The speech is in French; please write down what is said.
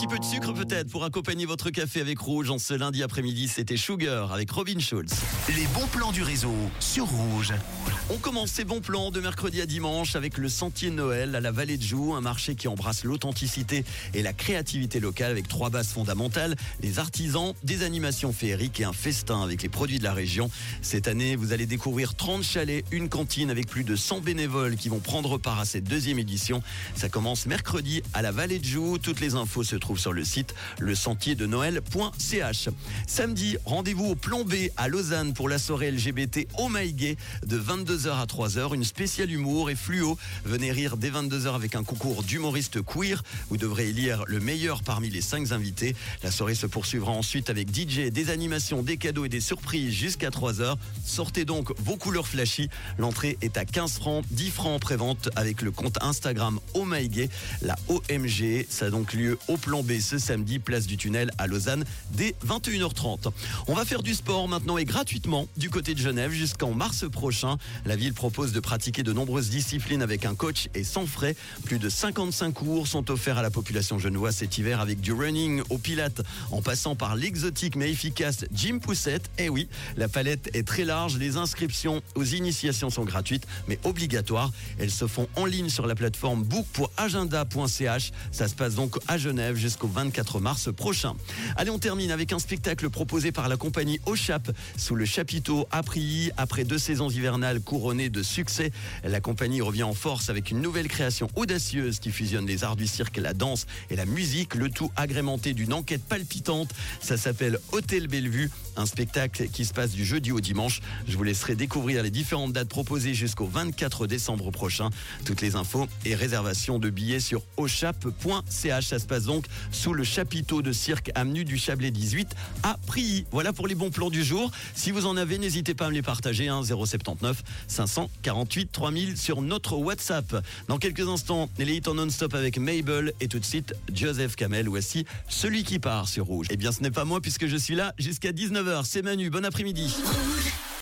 petit peu de sucre peut-être pour accompagner votre café avec Rouge. En ce lundi après-midi, c'était Sugar avec Robin Schulz. Les bons plans du réseau sur Rouge. On commence ces bons plans de mercredi à dimanche avec le Sentier Noël à la Vallée de Joux, un marché qui embrasse l'authenticité et la créativité locale avec trois bases fondamentales, les artisans, des animations féeriques et un festin avec les produits de la région. Cette année, vous allez découvrir 30 chalets, une cantine avec plus de 100 bénévoles qui vont prendre part à cette deuxième édition. Ça commence mercredi à la Vallée de Joux. Toutes les infos se trouvent sur le site lesentierdennoël.ch. Samedi, rendez-vous au Plan B à Lausanne pour la soirée LGBT Oh de 22h à 3h. Une spéciale humour et fluo. Venez rire dès 22h avec un concours d'humoristes queer. Vous devrez élire le meilleur parmi les 5 invités. La soirée se poursuivra ensuite avec DJ, des animations, des cadeaux et des surprises jusqu'à 3h. Sortez donc vos couleurs flashy. L'entrée est à 15 francs, 10 francs en prévente avec le compte Instagram Oh. La OMG, ça a donc lieu au plan Ce samedi, place du tunnel à Lausanne, dès 21h30. On va faire du sport maintenant et gratuitement du côté de Genève jusqu'en mars prochain. La ville propose de pratiquer de nombreuses disciplines avec un coach et sans frais. Plus de 55 cours sont offerts à la population genevoise cet hiver avec du running au pilates en passant par l'exotique mais efficace Gym Poussette. Et oui, la palette est très large. Les inscriptions aux initiations sont gratuites mais obligatoires. Elles se font en ligne sur la plateforme bookpouragenda.ch. Ça se passe donc à Genève jusqu'au 24 mars prochain. Allez, on termine avec un spectacle proposé par la compagnie Ochap sous le chapiteau Prilly. Après deux saisons hivernales couronnées de succès, la compagnie revient en force avec une nouvelle création audacieuse qui fusionne les arts du cirque, la danse et la musique, le tout agrémenté d'une enquête palpitante. Ça s'appelle Hôtel Bellevue, un spectacle qui se passe du jeudi au dimanche. Je vous laisserai découvrir les différentes dates proposées jusqu'au 24 décembre prochain. Toutes les infos et réservations de billets sur ochap.ch. Ça se passe donc sous le chapiteau de cirque avenue du Chablais 18 à Prilly. Voilà pour les bons plans du jour. Si vous en avez, n'hésitez pas à me les partager. Hein, 079 548 3000 sur notre WhatsApp. Dans quelques instants, les hits en non-stop avec Mabel et tout de suite Joseph Kamel. Voici celui qui part sur Rouge. Eh bien, ce n'est pas moi puisque je suis là jusqu'à 19h. C'est Manu. Bon après-midi.